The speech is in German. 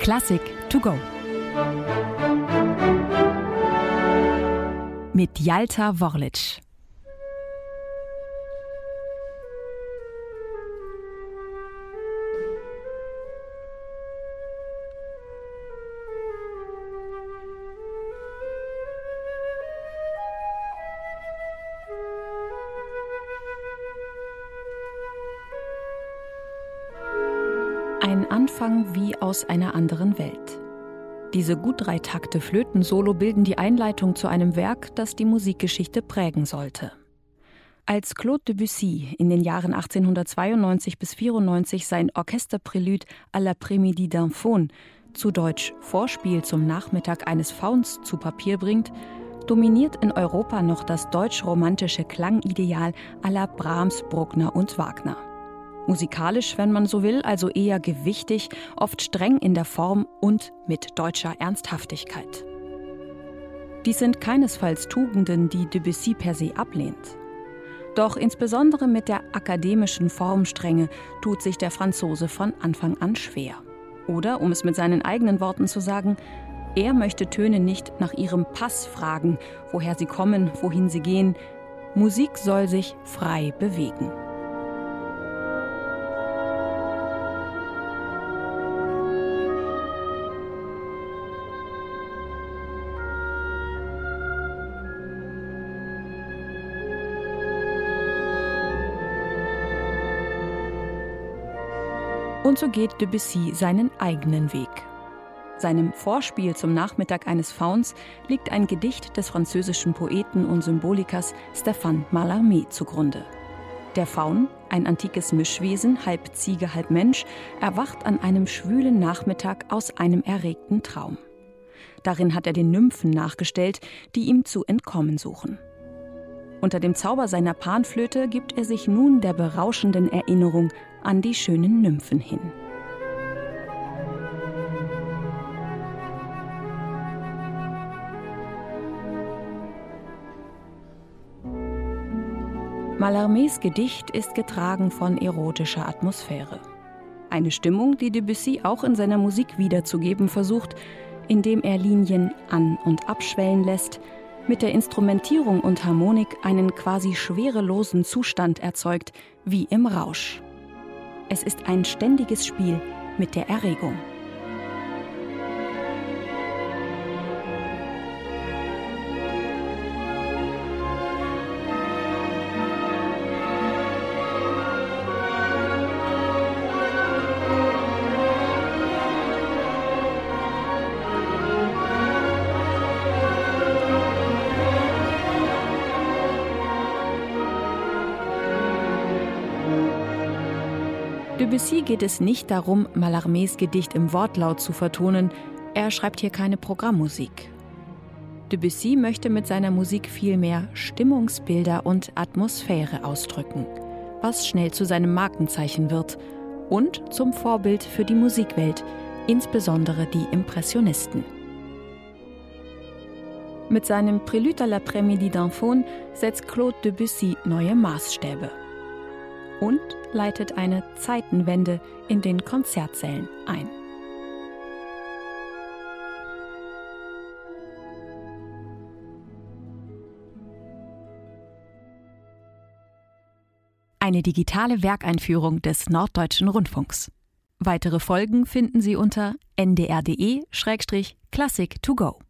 Klassik to go. Mit Jalta Worlic. Ein Anfang wie aus einer anderen Welt. Diese gut drei Takte Flöten-Solo bilden die Einleitung zu einem Werk, das die Musikgeschichte prägen sollte. Als Claude Debussy in den Jahren 1892 bis 94 sein Orchesterprälude à l'après-midi d'un Faun, zu Deutsch Vorspiel zum Nachmittag eines Fauns, zu Papier bringt, dominiert in Europa noch das deutsch-romantische Klangideal aller Brahms, Bruckner und Wagner. Musikalisch, wenn man so will, also eher gewichtig, oft streng in der Form und mit deutscher Ernsthaftigkeit. Dies sind keinesfalls Tugenden, die Debussy per se ablehnt. Doch insbesondere mit der akademischen Formstrenge tut sich der Franzose von Anfang an schwer. Oder, um es mit seinen eigenen Worten zu sagen, er möchte Töne nicht nach ihrem Pass fragen, woher sie kommen, wohin sie gehen. Musik soll sich frei bewegen. Und so geht Debussy seinen eigenen Weg. Seinem Vorspiel zum Nachmittag eines Fauns liegt ein Gedicht des französischen Poeten und Symbolikers Stéphane Mallarmé zugrunde. Der Faun, ein antikes Mischwesen, halb Ziege, halb Mensch, erwacht an einem schwülen Nachmittag aus einem erregten Traum. Darin hat er den Nymphen nachgestellt, die ihm zu entkommen suchen. Unter dem Zauber seiner Panflöte gibt er sich nun der berauschenden Erinnerung an die schönen Nymphen hin. Mallarmés Gedicht ist getragen von erotischer Atmosphäre. Eine Stimmung, die Debussy auch in seiner Musik wiederzugeben versucht, indem er Linien an- und abschwellen lässt, mit der Instrumentierung und Harmonik einen quasi schwerelosen Zustand erzeugt, wie im Rausch. Es ist ein ständiges Spiel mit der Erregung. Debussy geht es nicht darum, Mallarmés Gedicht im Wortlaut zu vertonen, er schreibt hier keine Programmmusik. Debussy möchte mit seiner Musik vielmehr Stimmungsbilder und Atmosphäre ausdrücken, was schnell zu seinem Markenzeichen wird und zum Vorbild für die Musikwelt, insbesondere die Impressionisten. Mit seinem Prélude à l'après-midi d'un Faun setzt Claude Debussy neue Maßstäbe und leitet eine Zeitenwende in den Konzertsälen ein. Eine digitale Werkeinführung des Norddeutschen Rundfunks. Weitere Folgen finden Sie unter ndr.de-classic to go.